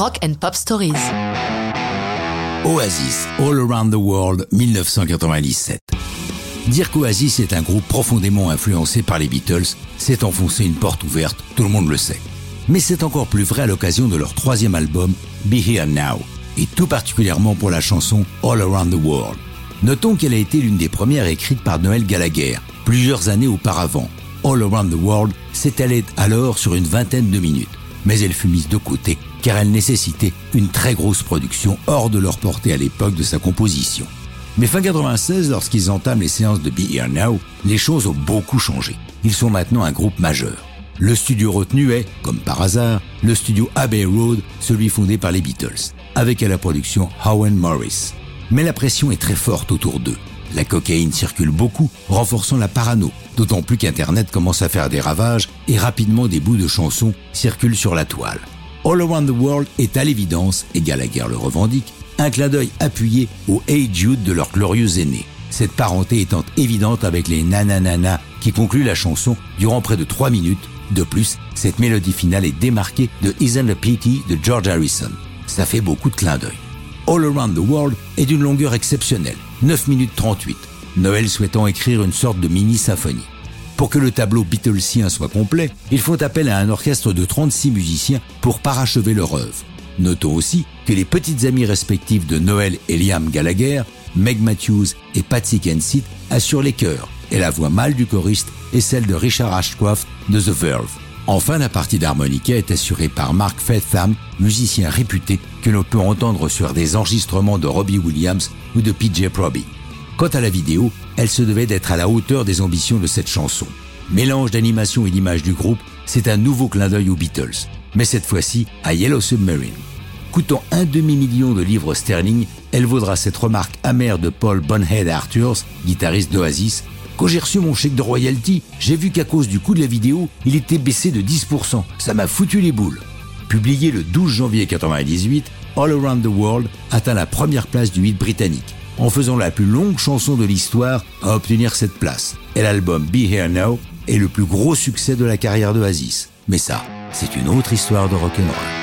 Rock and Pop Stories. Oasis, All Around the World, 1997. Dire qu'Oasis est un groupe profondément influencé par les Beatles, c'est enfoncer une porte ouverte, tout le monde le sait. Mais c'est encore plus vrai à l'occasion de leur troisième album, Be Here Now, et tout particulièrement pour la chanson All Around the World. Notons qu'elle a été l'une des premières écrites par Noël Gallagher, plusieurs années auparavant. All Around the World s'étalait alors sur une vingtaine de minutes, mais elle fut mise de côté car elle nécessitait une très grosse production hors de leur portée à l'époque de sa composition. Mais fin 96, lorsqu'ils entament les séances de Be Here Now, les choses ont beaucoup changé. Ils sont maintenant un groupe majeur. Le studio retenu est, comme par hasard, le studio Abbey Road, celui fondé par les Beatles, avec à la production Howard Morris. Mais la pression est très forte autour d'eux. La cocaïne circule beaucoup, renforçant la parano, d'autant plus qu'Internet commence à faire des ravages et rapidement des bouts de chansons circulent sur la toile. All Around the World est à l'évidence, et Gallagher le revendique, un clin d'œil appuyé au Hey Jude de leur glorieux aîné. Cette parenté étant évidente avec les nananana qui concluent la chanson durant près de 3 minutes. De plus, cette mélodie finale est démarquée de Isn't a Pity de George Harrison. Ça fait beaucoup de clins d'œil. All Around the World est d'une longueur exceptionnelle, 9 minutes 38. Noël souhaitant écrire une sorte de mini-symphonie. Pour que le tableau Beatlesien soit complet, ils font appel à un orchestre de 36 musiciens pour parachever leur œuvre. Notons aussi que les petites amies respectives de Noël et Liam Gallagher, Meg Matthews et Patsy Kensit assurent les chœurs, et la voix mâle du choriste est celle de Richard Ashcroft de The Verve. Enfin, la partie d'harmonica est assurée par Mark Fetham, musicien réputé que l'on peut entendre sur des enregistrements de Robbie Williams ou de PJ Proby. Quant à la vidéo, elle se devait d'être à la hauteur des ambitions de cette chanson. Mélange d'animation et d'image du groupe, c'est un nouveau clin d'œil aux Beatles, mais cette fois-ci à Yellow Submarine. Coûtant un demi-million de livres sterling, elle vaudra cette remarque amère de Paul Bonhead Arthurs, guitariste d'Oasis. Quand j'ai reçu mon chèque de royalty, j'ai vu qu'à cause du coût de la vidéo, il était baissé de 10%. Ça m'a foutu les boules. Publié le 12 janvier 1998, All Around the World atteint la première place du hit britannique en faisant la plus longue chanson de l'histoire à obtenir cette place. Et l'album Be Here Now est le plus gros succès de la carrière d'Oasis. Mais ça, c'est une autre histoire de rock'n'roll.